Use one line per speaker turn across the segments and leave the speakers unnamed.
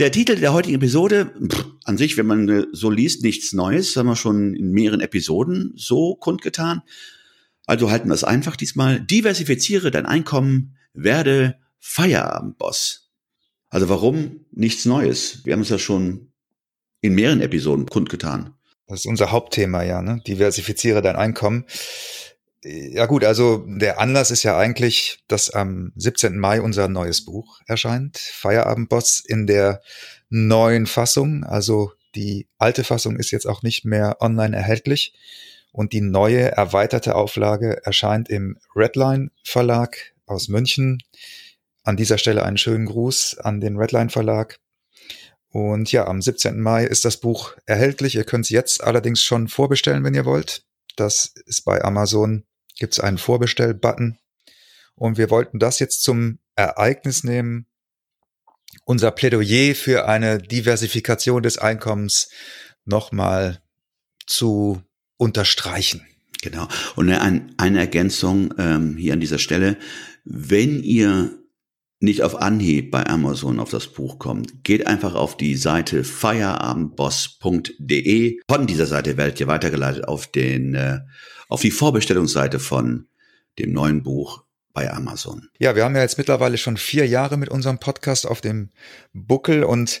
Der Titel der heutigen Episode, pff, an sich, wenn man so liest, nichts Neues, haben wir schon in mehreren Episoden so kundgetan. Also halten wir es einfach diesmal. Diversifiziere dein Einkommen, werde Feierabendboss. Also warum nichts Neues? Wir haben es ja schon in mehreren Episoden kundgetan.
Das ist unser Hauptthema, ja, ne? Diversifiziere dein Einkommen. Ja gut, also der Anlass ist ja eigentlich, dass am 17. Mai unser neues Buch erscheint, Feierabendboss in der neuen Fassung. Also die alte Fassung ist jetzt auch nicht mehr online erhältlich und die neue erweiterte Auflage erscheint im Redline Verlag aus München. An dieser Stelle einen schönen Gruß an den Redline Verlag. Und ja, am 17. Mai ist das Buch erhältlich. Ihr könnt es jetzt allerdings schon vorbestellen, wenn ihr wollt. Das ist bei Amazon gibt es einen Vorbestell-Button. Und wir wollten das jetzt zum Ereignis nehmen, unser Plädoyer für eine Diversifikation des Einkommens nochmal zu unterstreichen.
Genau. Und eine, eine Ergänzung ähm, hier an dieser Stelle. Wenn ihr nicht auf Anhieb bei Amazon auf das Buch kommt, geht einfach auf die Seite feierabendboss.de. Von dieser Seite werdet ihr weitergeleitet auf den äh, auf die Vorbestellungsseite von dem neuen Buch bei Amazon.
Ja, wir haben ja jetzt mittlerweile schon vier Jahre mit unserem Podcast auf dem Buckel und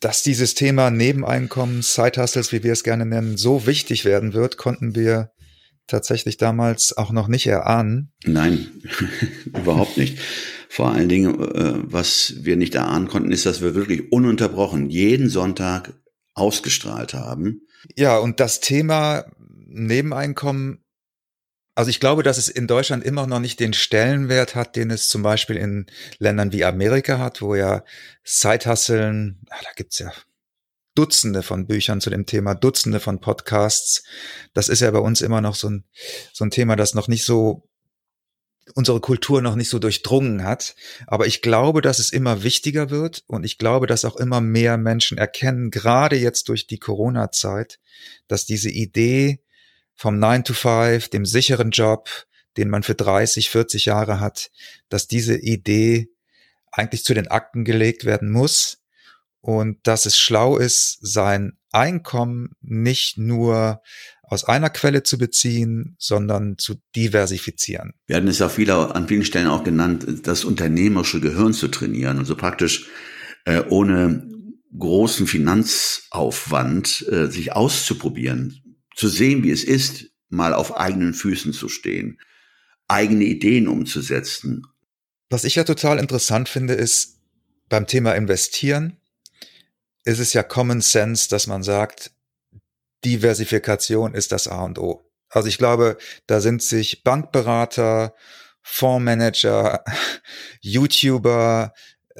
dass dieses Thema Nebeneinkommen, Side-Hustles, wie wir es gerne nennen, so wichtig werden wird, konnten wir tatsächlich damals auch noch nicht erahnen.
Nein, überhaupt nicht. Vor allen Dingen, äh, was wir nicht erahnen konnten, ist, dass wir wirklich ununterbrochen jeden Sonntag ausgestrahlt haben.
Ja, und das Thema Nebeneinkommen, also ich glaube, dass es in Deutschland immer noch nicht den Stellenwert hat, den es zum Beispiel in Ländern wie Amerika hat, wo ja Sidehusteln, ah, da gibt's ja Dutzende von Büchern zu dem Thema, Dutzende von Podcasts. Das ist ja bei uns immer noch so ein, so ein Thema, das noch nicht so unsere Kultur noch nicht so durchdrungen hat. Aber ich glaube, dass es immer wichtiger wird und ich glaube, dass auch immer mehr Menschen erkennen, gerade jetzt durch die Corona-Zeit, dass diese Idee vom 9 to 5, dem sicheren Job, den man für 30, 40 Jahre hat, dass diese Idee eigentlich zu den Akten gelegt werden muss und dass es schlau ist, sein Einkommen nicht nur aus einer Quelle zu beziehen, sondern zu diversifizieren.
Wir hatten es ja viele, an vielen Stellen auch genannt, das unternehmerische Gehirn zu trainieren, also praktisch äh, ohne großen Finanzaufwand äh, sich auszuprobieren, zu sehen, wie es ist, mal auf eigenen Füßen zu stehen, eigene Ideen umzusetzen.
Was ich ja total interessant finde, ist beim Thema Investieren, ist es ja Common Sense, dass man sagt, Diversifikation ist das A und O. Also ich glaube, da sind sich Bankberater, Fondsmanager, YouTuber,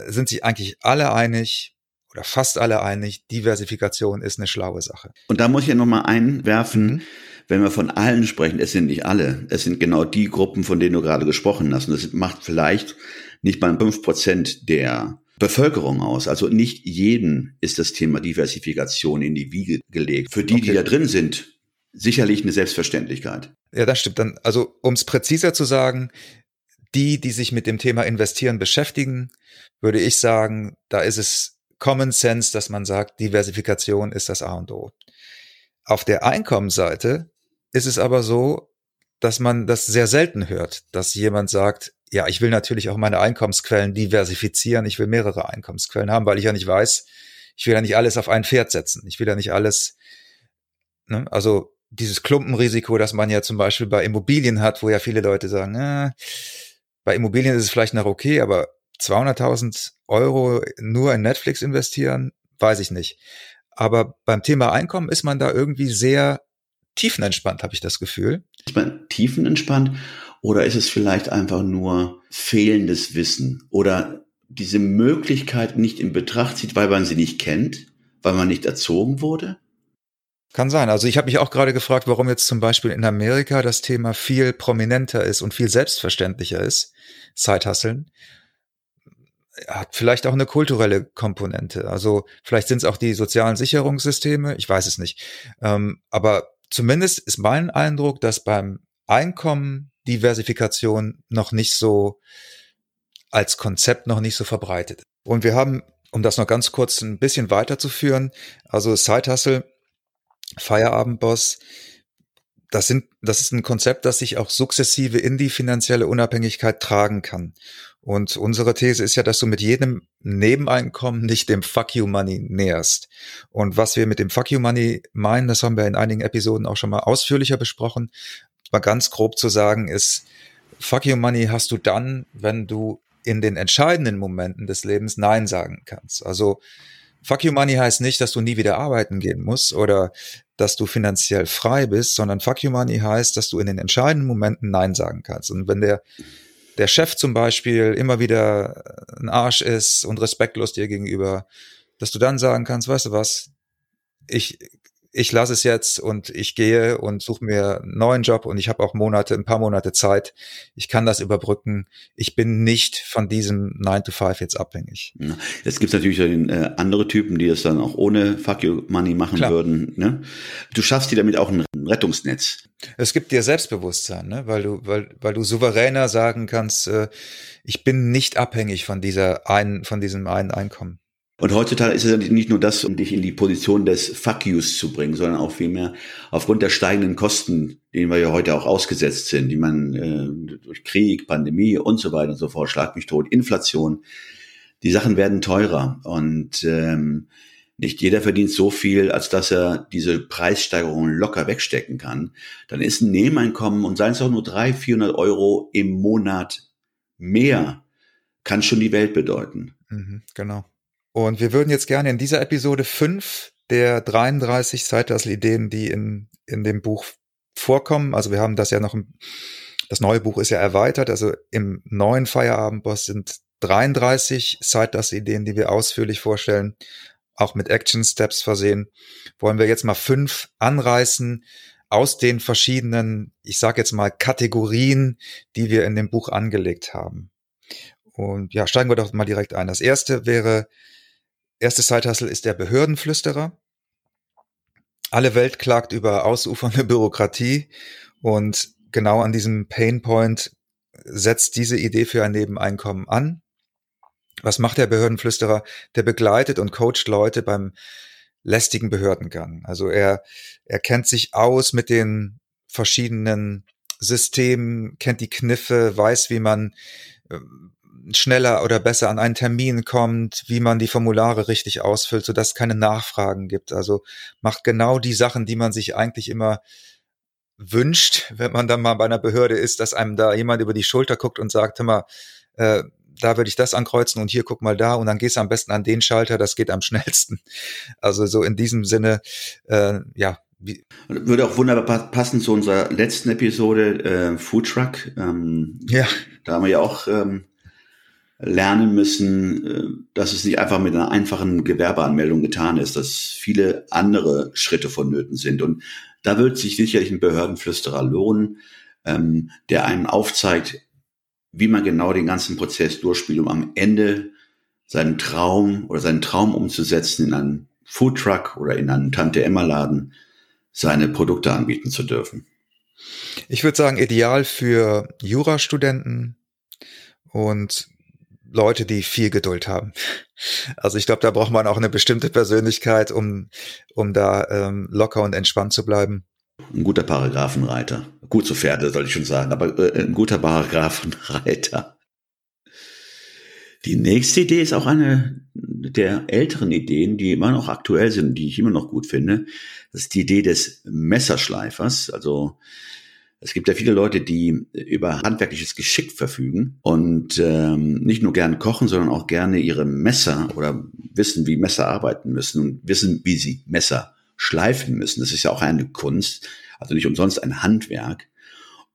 sind sich eigentlich alle einig, oder fast alle einig, Diversifikation ist eine schlaue Sache.
Und da muss ich ja nochmal einwerfen, mhm. wenn wir von allen sprechen, es sind nicht alle, es sind genau die Gruppen, von denen du gerade gesprochen hast. Und das macht vielleicht nicht mal fünf Prozent der Bevölkerung aus. Also nicht jeden ist das Thema Diversifikation in die Wiege gelegt. Für die, okay. die da drin sind, sicherlich eine Selbstverständlichkeit.
Ja, das stimmt. Dann, also um es präziser zu sagen, die, die sich mit dem Thema Investieren beschäftigen, würde ich sagen, da ist es Common Sense, dass man sagt, Diversifikation ist das A und O. Auf der Einkommensseite ist es aber so, dass man das sehr selten hört, dass jemand sagt, ja, ich will natürlich auch meine Einkommensquellen diversifizieren. Ich will mehrere Einkommensquellen haben, weil ich ja nicht weiß, ich will ja nicht alles auf ein Pferd setzen. Ich will ja nicht alles, ne, also dieses Klumpenrisiko, das man ja zum Beispiel bei Immobilien hat, wo ja viele Leute sagen, äh, bei Immobilien ist es vielleicht noch okay, aber 200.000 Euro nur in Netflix investieren, weiß ich nicht. Aber beim Thema Einkommen ist man da irgendwie sehr tiefenentspannt, habe ich das Gefühl.
Ist man tiefenentspannt oder ist es vielleicht einfach nur fehlendes Wissen oder diese Möglichkeit nicht in Betracht zieht, weil man sie nicht kennt, weil man nicht erzogen wurde?
Kann sein. Also ich habe mich auch gerade gefragt, warum jetzt zum Beispiel in Amerika das Thema viel prominenter ist und viel selbstverständlicher ist, Sidehustlen. Hat vielleicht auch eine kulturelle Komponente. Also vielleicht sind es auch die sozialen Sicherungssysteme, ich weiß es nicht. Ähm, aber zumindest ist mein Eindruck, dass beim Einkommen Diversifikation noch nicht so als Konzept noch nicht so verbreitet. Und wir haben, um das noch ganz kurz ein bisschen weiterzuführen, also Side Hustle, Feierabendboss, das sind, das ist ein Konzept, das sich auch sukzessive in die finanzielle Unabhängigkeit tragen kann. Und unsere These ist ja, dass du mit jedem Nebeneinkommen nicht dem Fuck You Money näherst. Und was wir mit dem Fuck You Money meinen, das haben wir in einigen Episoden auch schon mal ausführlicher besprochen. Mal ganz grob zu sagen ist, Fuck You Money hast du dann, wenn du in den entscheidenden Momenten des Lebens Nein sagen kannst. Also Fuck You Money heißt nicht, dass du nie wieder arbeiten gehen musst oder dass du finanziell frei bist, sondern Fuck You Money heißt, dass du in den entscheidenden Momenten Nein sagen kannst. Und wenn der, der Chef zum Beispiel immer wieder ein Arsch ist und respektlos dir gegenüber, dass du dann sagen kannst, weißt du was, ich ich lasse es jetzt und ich gehe und suche mir einen neuen Job und ich habe auch Monate, ein paar Monate Zeit. Ich kann das überbrücken. Ich bin nicht von diesem 9 to 5 jetzt abhängig.
Jetzt gibt es natürlich äh, andere Typen, die das dann auch ohne Fuck You Money machen Klar. würden. Ne? Du schaffst dir damit auch ein Rettungsnetz.
Es gibt dir Selbstbewusstsein, ne? weil du, weil, weil du souveräner sagen kannst, äh, ich bin nicht abhängig von dieser einen, von diesem einen Einkommen.
Und heutzutage ist es nicht nur das, um dich in die Position des Fuck Yous zu bringen, sondern auch vielmehr aufgrund der steigenden Kosten, denen wir ja heute auch ausgesetzt sind, die man äh, durch Krieg, Pandemie und so weiter und so fort, Schlag mich tot, Inflation, die Sachen werden teurer und ähm, nicht jeder verdient so viel, als dass er diese Preissteigerungen locker wegstecken kann. Dann ist ein Nebeneinkommen und seien es auch nur 300, 400 Euro im Monat mehr, kann schon die Welt bedeuten.
Mhm, genau. Und wir würden jetzt gerne in dieser Episode fünf der 33 Side-Hustle-Ideen, die in, in dem Buch vorkommen. Also wir haben das ja noch, im, das neue Buch ist ja erweitert. Also im neuen Feierabendboss sind 33 Side-Hustle-Ideen, die wir ausführlich vorstellen, auch mit Action-Steps versehen. Wollen wir jetzt mal fünf anreißen aus den verschiedenen, ich sage jetzt mal, Kategorien, die wir in dem Buch angelegt haben. Und ja, steigen wir doch mal direkt ein. Das erste wäre Erste Side-Hustle ist der Behördenflüsterer. Alle Welt klagt über ausufernde Bürokratie und genau an diesem Painpoint setzt diese Idee für ein Nebeneinkommen an. Was macht der Behördenflüsterer? Der begleitet und coacht Leute beim lästigen Behördengang. Also er, er kennt sich aus mit den verschiedenen Systemen, kennt die Kniffe, weiß, wie man ähm, schneller oder besser an einen Termin kommt, wie man die Formulare richtig ausfüllt, sodass es keine Nachfragen gibt. Also macht genau die Sachen, die man sich eigentlich immer wünscht, wenn man dann mal bei einer Behörde ist, dass einem da jemand über die Schulter guckt und sagt, hör mal, äh, da würde ich das ankreuzen und hier guck mal da und dann gehst du am besten an den Schalter, das geht am schnellsten. Also so in diesem Sinne, äh, ja.
Würde auch wunderbar passen zu unserer letzten Episode äh, Food Truck. Ähm, ja. Da haben wir ja auch ähm, lernen müssen, äh, dass es nicht einfach mit einer einfachen Gewerbeanmeldung getan ist, dass viele andere Schritte vonnöten sind. Und da wird sich sicherlich ein Behördenflüsterer lohnen, ähm, der einem aufzeigt, wie man genau den ganzen Prozess durchspielt, um am Ende seinen Traum oder seinen Traum umzusetzen, in einen Foodtruck oder in einen Tante-Emma-Laden seine Produkte anbieten zu dürfen.
Ich würde sagen, ideal für Jurastudenten und Leute, die viel Geduld haben. Also ich glaube, da braucht man auch eine bestimmte Persönlichkeit, um, um da ähm, locker und entspannt zu bleiben.
Ein guter Paragraphenreiter. Gut zu Pferde, soll ich schon sagen, aber äh, ein guter Paragraphenreiter. Die nächste Idee ist auch eine der älteren Ideen, die immer noch aktuell sind, die ich immer noch gut finde. Das ist die Idee des Messerschleifers. Also es gibt ja viele Leute, die über handwerkliches Geschick verfügen und ähm, nicht nur gern kochen, sondern auch gerne ihre Messer oder wissen, wie Messer arbeiten müssen und wissen, wie sie Messer schleifen müssen. Das ist ja auch eine Kunst, also nicht umsonst ein Handwerk.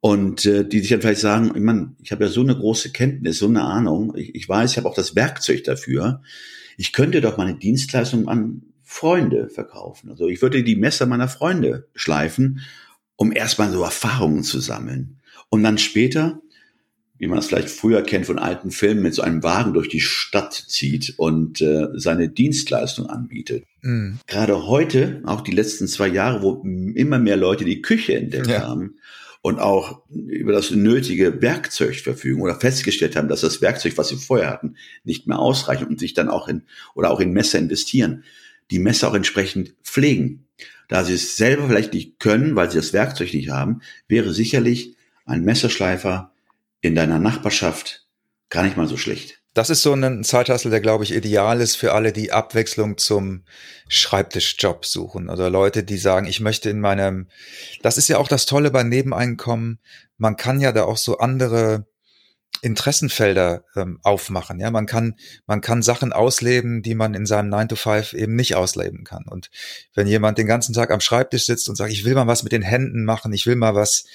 Und äh, die sich dann vielleicht sagen, ich, mein, ich habe ja so eine große Kenntnis, so eine Ahnung, ich, ich weiß, ich habe auch das Werkzeug dafür. Ich könnte doch meine Dienstleistung an Freunde verkaufen. Also ich würde die Messer meiner Freunde schleifen, um erstmal so Erfahrungen zu sammeln. Und dann später, wie man das vielleicht früher kennt von alten Filmen, mit so einem Wagen durch die Stadt zieht und äh, seine Dienstleistung anbietet. Mhm. Gerade heute, auch die letzten zwei Jahre, wo immer mehr Leute die Küche entdeckt ja. haben, und auch über das nötige Werkzeug verfügen oder festgestellt haben, dass das Werkzeug, was sie vorher hatten, nicht mehr ausreicht und sich dann auch in oder auch in Messer investieren, die Messer auch entsprechend pflegen. Da sie es selber vielleicht nicht können, weil sie das Werkzeug nicht haben, wäre sicherlich ein Messerschleifer in deiner Nachbarschaft gar nicht mal so schlecht.
Das ist so ein Zeithassel, der, glaube ich, ideal ist für alle, die Abwechslung zum Schreibtischjob suchen. Oder Leute, die sagen, ich möchte in meinem, das ist ja auch das Tolle bei Nebeneinkommen. Man kann ja da auch so andere Interessenfelder ähm, aufmachen. Ja, man kann, man kann Sachen ausleben, die man in seinem 9 to 5 eben nicht ausleben kann. Und wenn jemand den ganzen Tag am Schreibtisch sitzt und sagt, ich will mal was mit den Händen machen, ich will mal was,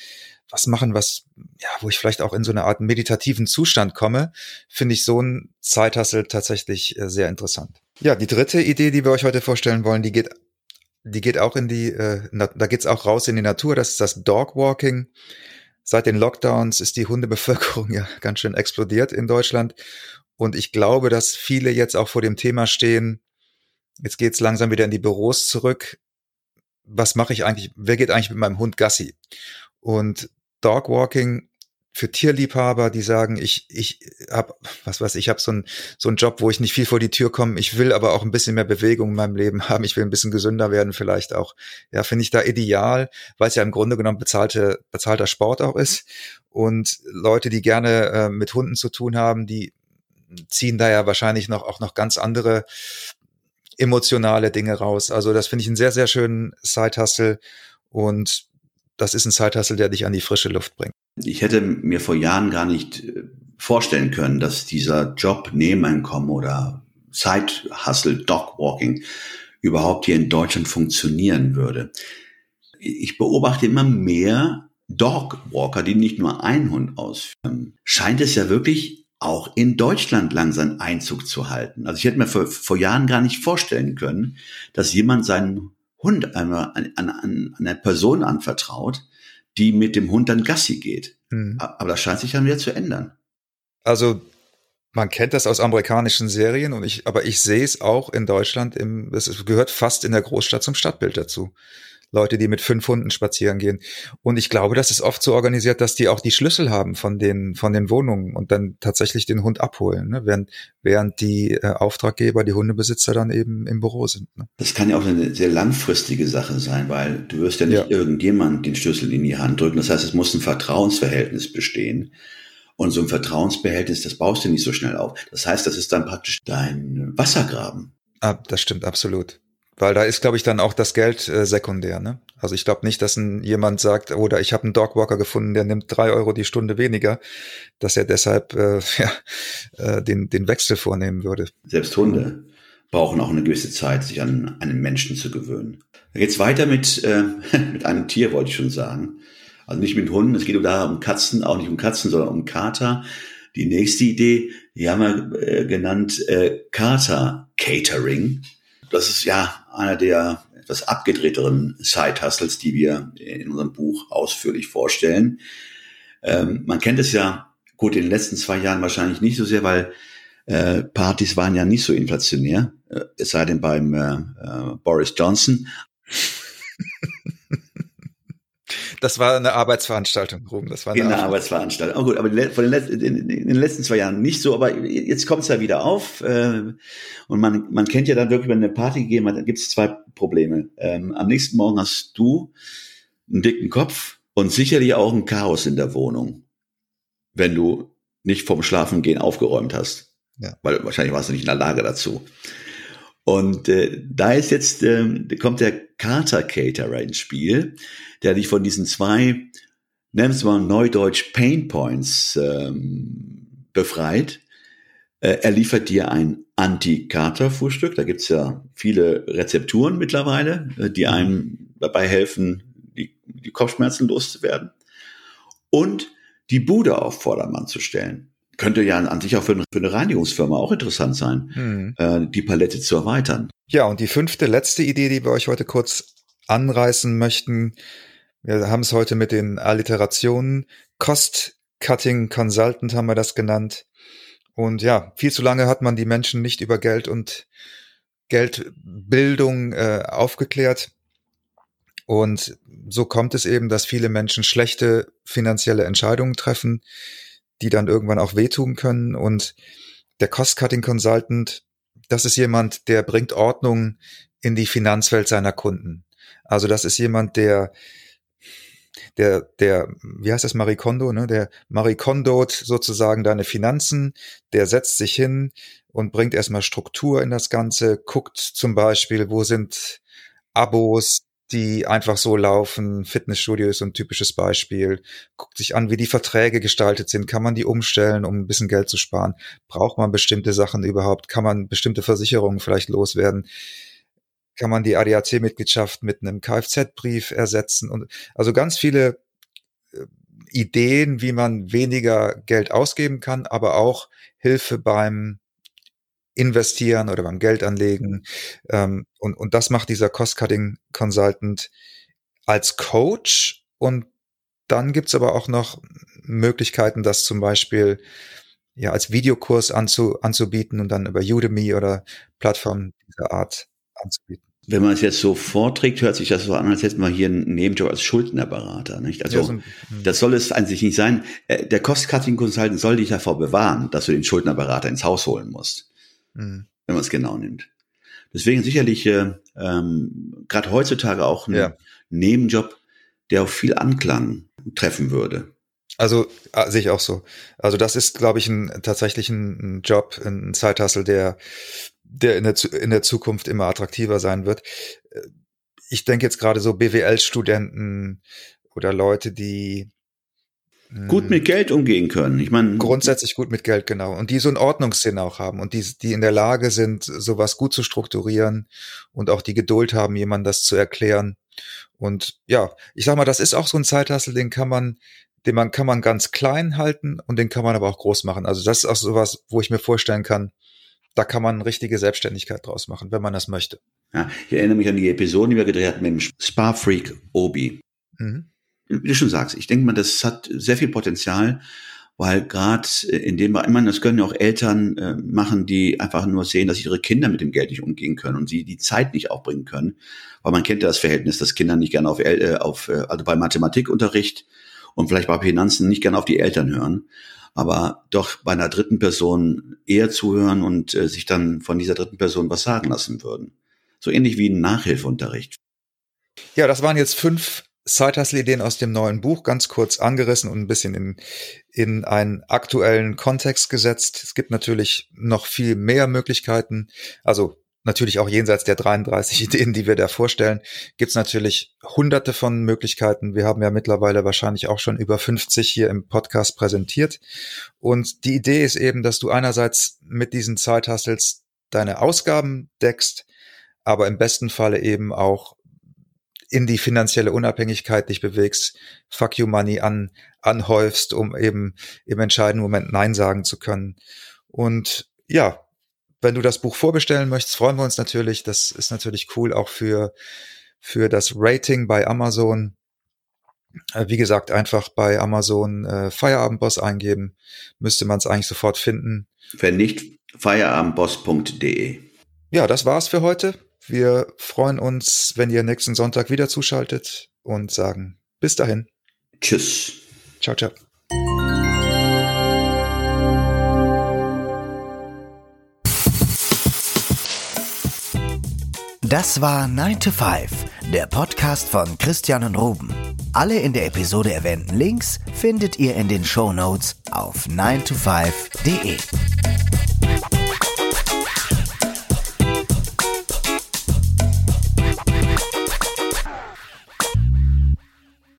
was machen, was, ja, wo ich vielleicht auch in so eine Art meditativen Zustand komme, finde ich so ein Zeithassel tatsächlich äh, sehr interessant. Ja, die dritte Idee, die wir euch heute vorstellen wollen, die geht, die geht auch in die, äh, da geht's auch raus in die Natur. Das ist das Dogwalking. Seit den Lockdowns ist die Hundebevölkerung ja ganz schön explodiert in Deutschland. Und ich glaube, dass viele jetzt auch vor dem Thema stehen, jetzt geht's langsam wieder in die Büros zurück. Was mache ich eigentlich? Wer geht eigentlich mit meinem Hund Gassi? Und Dogwalking für Tierliebhaber, die sagen, ich ich habe was weiß ich habe so einen so einen Job, wo ich nicht viel vor die Tür komme. Ich will aber auch ein bisschen mehr Bewegung in meinem Leben haben. Ich will ein bisschen gesünder werden vielleicht auch. Ja, finde ich da ideal, weil es ja im Grunde genommen bezahlte bezahlter Sport auch ist und Leute, die gerne äh, mit Hunden zu tun haben, die ziehen da ja wahrscheinlich noch auch noch ganz andere emotionale Dinge raus. Also das finde ich einen sehr sehr schönen Side Hustle und das ist ein Zeithassel, der dich an die frische Luft bringt.
Ich hätte mir vor Jahren gar nicht äh, vorstellen können, dass dieser Job Nebeneinkommen oder Zeithassel, Dogwalking überhaupt hier in Deutschland funktionieren würde. Ich beobachte immer mehr Dogwalker, die nicht nur einen Hund ausführen. Scheint es ja wirklich auch in Deutschland langsam Einzug zu halten. Also ich hätte mir vor, vor Jahren gar nicht vorstellen können, dass jemand seinen Hund an, an, an eine Person anvertraut, die mit dem Hund dann Gassi geht. Mhm. Aber das scheint sich dann wieder zu ändern.
Also man kennt das aus amerikanischen Serien und ich, aber ich sehe es auch in Deutschland im, es gehört fast in der Großstadt zum Stadtbild dazu. Leute, die mit fünf Hunden spazieren gehen. Und ich glaube, das ist oft so organisiert, dass die auch die Schlüssel haben von den, von den Wohnungen und dann tatsächlich den Hund abholen, ne? während, während die äh, Auftraggeber, die Hundebesitzer dann eben im Büro sind. Ne?
Das kann ja auch eine sehr langfristige Sache sein, weil du wirst ja nicht ja. irgendjemand den Schlüssel in die Hand drücken. Das heißt, es muss ein Vertrauensverhältnis bestehen. Und so ein Vertrauensbehältnis, das baust du nicht so schnell auf. Das heißt, das ist dann praktisch dein Wassergraben.
Ah, das stimmt absolut. Weil da ist, glaube ich, dann auch das Geld äh, sekundär. Ne? Also ich glaube nicht, dass ein, jemand sagt, oder ich habe einen Dogwalker gefunden, der nimmt drei Euro die Stunde weniger, dass er deshalb äh, ja, äh, den, den Wechsel vornehmen würde.
Selbst Hunde brauchen auch eine gewisse Zeit, sich an einen Menschen zu gewöhnen. Da geht's weiter mit, äh, mit einem Tier, wollte ich schon sagen. Also nicht mit Hunden, es geht da um Katzen, auch nicht um Katzen, sondern um Kater. Die nächste Idee, die haben wir äh, genannt äh, Kater Catering. Das ist ja einer der etwas abgedrehteren Side-Hustles, die wir in unserem Buch ausführlich vorstellen. Ähm, man kennt es ja, gut, in den letzten zwei Jahren wahrscheinlich nicht so sehr, weil äh, Partys waren ja nicht so inflationär, äh, es sei denn beim äh, äh Boris Johnson.
Das war eine Arbeitsveranstaltung, Ruben. Das war
eine, eine Arbeitsveranstaltung. Oh gut, aber von den, letzten, in den letzten zwei Jahren nicht so, aber jetzt kommt es ja wieder auf. Äh, und man, man kennt ja dann wirklich, wenn eine Party gegeben hat, dann gibt es zwei Probleme. Ähm, am nächsten Morgen hast du einen dicken Kopf und sicherlich auch ein Chaos in der Wohnung, wenn du nicht vom Schlafengehen aufgeräumt hast. Ja. Weil wahrscheinlich warst du nicht in der Lage dazu. Und äh, da ist jetzt, äh, kommt der Carter Caterer ins Spiel, der dich von diesen zwei, nennen wir mal Neudeutsch Pain Points ähm, befreit. Äh, er liefert dir ein Anti-Kater-Frühstück. Da gibt's ja viele Rezepturen mittlerweile, äh, die einem dabei helfen, die, die Kopfschmerzen loszuwerden. Und die Bude auf Vordermann zu stellen. Könnte ja an sich auch für, für eine Reinigungsfirma auch interessant sein, hm. äh, die Palette zu erweitern.
Ja, und die fünfte, letzte Idee, die wir euch heute kurz anreißen möchten, wir haben es heute mit den Alliterationen. Cost Cutting Consultant haben wir das genannt. Und ja, viel zu lange hat man die Menschen nicht über Geld und Geldbildung äh, aufgeklärt. Und so kommt es eben, dass viele Menschen schlechte finanzielle Entscheidungen treffen, die dann irgendwann auch wehtun können. Und der Cost-Cutting Consultant, das ist jemand, der bringt Ordnung in die Finanzwelt seiner Kunden. Also das ist jemand, der der, der, wie heißt das, Marie Kondo, ne? Der Marie Kondot sozusagen deine Finanzen, der setzt sich hin und bringt erstmal Struktur in das Ganze, guckt zum Beispiel, wo sind Abos, die einfach so laufen. Fitnessstudio ist ein typisches Beispiel. Guckt sich an, wie die Verträge gestaltet sind. Kann man die umstellen, um ein bisschen Geld zu sparen? Braucht man bestimmte Sachen überhaupt? Kann man bestimmte Versicherungen vielleicht loswerden? Kann man die ADAC-Mitgliedschaft mit einem Kfz-Brief ersetzen? Und also ganz viele äh, Ideen, wie man weniger Geld ausgeben kann, aber auch Hilfe beim investieren oder beim Geld anlegen. Ähm, und, und das macht dieser Cost-Cutting Consultant als Coach. Und dann gibt's aber auch noch Möglichkeiten, das zum Beispiel ja als Videokurs anzu, anzubieten und dann über Udemy oder Plattformen dieser Art anzubieten.
Wenn man es jetzt so vorträgt, hört sich das so an, als hätten wir hier einen Nebenjob als Schuldnerberater. Nicht? Also ja, so, hm. das soll es an sich nicht sein. Äh, der Cost-Cutting-Consultant soll dich davor bewahren, dass du den Schuldnerberater ins Haus holen musst mhm. wenn man es genau nimmt. Deswegen sicherlich äh, ähm, gerade heutzutage auch ein ja. Nebenjob, der auch viel Anklang treffen würde.
Also äh, sehe ich auch so. Also das ist, glaube ich, ein, tatsächlich ein, ein Job, ein Zeithassel, der, der in der, in der Zukunft immer attraktiver sein wird. Äh, ich denke jetzt gerade so BWL-Studenten oder Leute, die
gut mit Geld umgehen können. Ich meine
grundsätzlich gut mit Geld genau und die so einen Ordnungssinn auch haben und die die in der Lage sind, sowas gut zu strukturieren und auch die Geduld haben, jemand das zu erklären. Und ja, ich sag mal, das ist auch so ein Zeithassel, den kann man den man kann man ganz klein halten und den kann man aber auch groß machen. Also das ist auch sowas, wo ich mir vorstellen kann, da kann man richtige Selbstständigkeit draus machen, wenn man das möchte.
Ja, ich erinnere mich an die Episode, die wir gedreht hatten mit dem Spa Freak Obi. Mhm wie du schon sagst, ich denke mal, das hat sehr viel Potenzial, weil gerade in dem ich meine, das können ja auch Eltern äh, machen, die einfach nur sehen, dass ihre Kinder mit dem Geld nicht umgehen können und sie die Zeit nicht aufbringen können, weil man kennt ja das Verhältnis, dass Kinder nicht gerne auf, äh, auf äh, also bei Mathematikunterricht und vielleicht bei Finanzen nicht gerne auf die Eltern hören, aber doch bei einer dritten Person eher zuhören und äh, sich dann von dieser dritten Person was sagen lassen würden. So ähnlich wie ein Nachhilfeunterricht.
Ja, das waren jetzt fünf Side-Hustle-Ideen aus dem neuen Buch ganz kurz angerissen und ein bisschen in, in einen aktuellen Kontext gesetzt. Es gibt natürlich noch viel mehr Möglichkeiten. Also natürlich auch jenseits der 33 Ideen, die wir da vorstellen, gibt es natürlich hunderte von Möglichkeiten. Wir haben ja mittlerweile wahrscheinlich auch schon über 50 hier im Podcast präsentiert. Und die Idee ist eben, dass du einerseits mit diesen Zeithustles deine Ausgaben deckst, aber im besten Falle eben auch in die finanzielle Unabhängigkeit dich bewegst, Fuck You Money an, anhäufst, um eben im entscheidenden Moment Nein sagen zu können. Und ja, wenn du das Buch vorbestellen möchtest, freuen wir uns natürlich. Das ist natürlich cool auch für, für das Rating bei Amazon. Äh, wie gesagt, einfach bei Amazon äh, Feierabendboss eingeben, müsste man es eigentlich sofort finden.
Wenn nicht, feierabendboss.de.
Ja, das war's für heute. Wir freuen uns, wenn ihr nächsten Sonntag wieder zuschaltet und sagen bis dahin.
Tschüss.
Ciao, ciao.
Das war 9 to 5, der Podcast von Christian und Ruben. Alle in der Episode erwähnten Links findet ihr in den Show Notes auf 9to5.de.